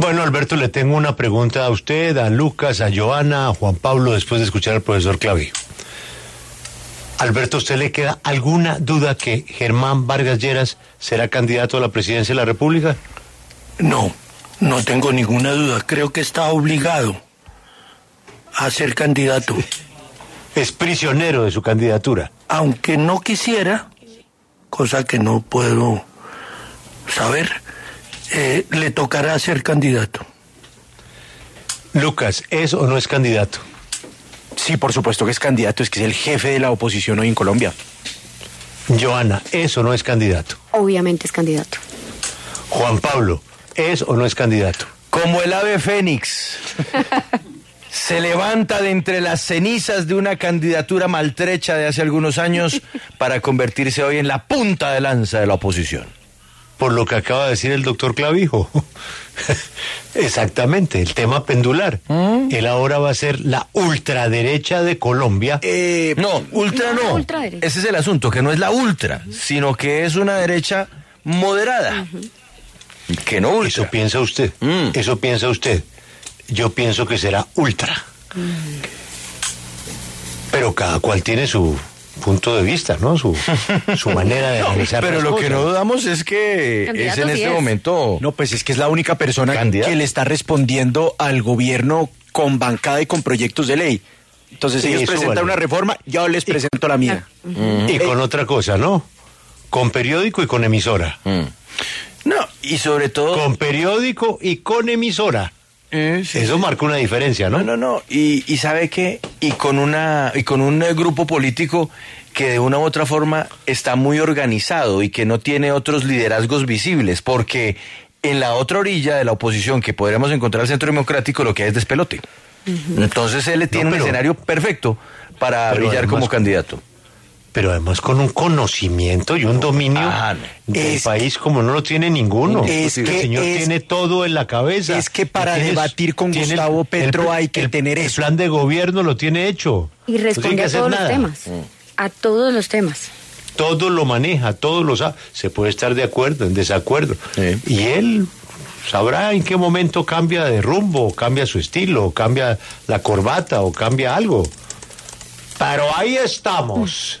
Bueno, Alberto, le tengo una pregunta a usted, a Lucas, a Joana, a Juan Pablo, después de escuchar al profesor Clavijo. Alberto, ¿usted le queda alguna duda que Germán Vargas Lleras será candidato a la presidencia de la República? No, no tengo ninguna duda. Creo que está obligado a ser candidato. Es prisionero de su candidatura. Aunque no quisiera, cosa que no puedo saber, eh, le tocará ser candidato. Lucas, ¿es o no es candidato? Sí, por supuesto que es candidato, es que es el jefe de la oposición hoy en Colombia. Joana, ¿es o no es candidato? Obviamente es candidato. Juan Pablo, ¿es o no es candidato? Como el ave fénix. se levanta de entre las cenizas de una candidatura maltrecha de hace algunos años para convertirse hoy en la punta de lanza de la oposición. Por lo que acaba de decir el doctor Clavijo. Exactamente, el tema pendular. Él ahora va a ser la ultraderecha de Colombia. Eh, no, ultra No. Ese es el asunto, que no es la ultra, sino que es una derecha moderada. Que no ultra. Eso piensa usted. Mm. Eso piensa usted. Yo pienso que será ultra. Pero cada cual tiene su punto de vista, ¿no? Su, su manera de analizar Pero las lo que no dudamos es que es en sí este es. momento. No, pues es que es la única persona ¿Candidato? que le está respondiendo al gobierno con bancada y con proyectos de ley. Entonces Sí, ellos eso presentan vale. una reforma, yo les presento la mía. Y con otra cosa, ¿no? Con periódico y con emisora. Mm. No, y sobre todo. Con periódico y con emisora. Eh, sí, Eso sí. marca una diferencia, ¿no? No, no, no. Y, y sabe qué, y con una, y con un eh, grupo político que de una u otra forma está muy organizado y que no tiene otros liderazgos visibles, porque en la otra orilla de la oposición que podríamos encontrar el Centro Democrático lo que hay es despelote. Entonces él tiene un pero- escenario perfecto para brillar además- como candidato. Pero además con un conocimiento y un dominio Ah, no. del Es- país como no lo tiene ninguno. Es el que señor es- tiene todo en la cabeza. es que para debatir con Gustavo Petro pl- hay que tener el eso. plan de gobierno lo tiene hecho. Y No responde que a todos los temas. A todos los temas. Todo lo maneja, todo lo sabe. Se puede estar de acuerdo, en desacuerdo. Sí. Y él sabrá en qué momento cambia de rumbo, cambia su estilo, o cambia la corbata, o cambia algo. Pero ahí estamos.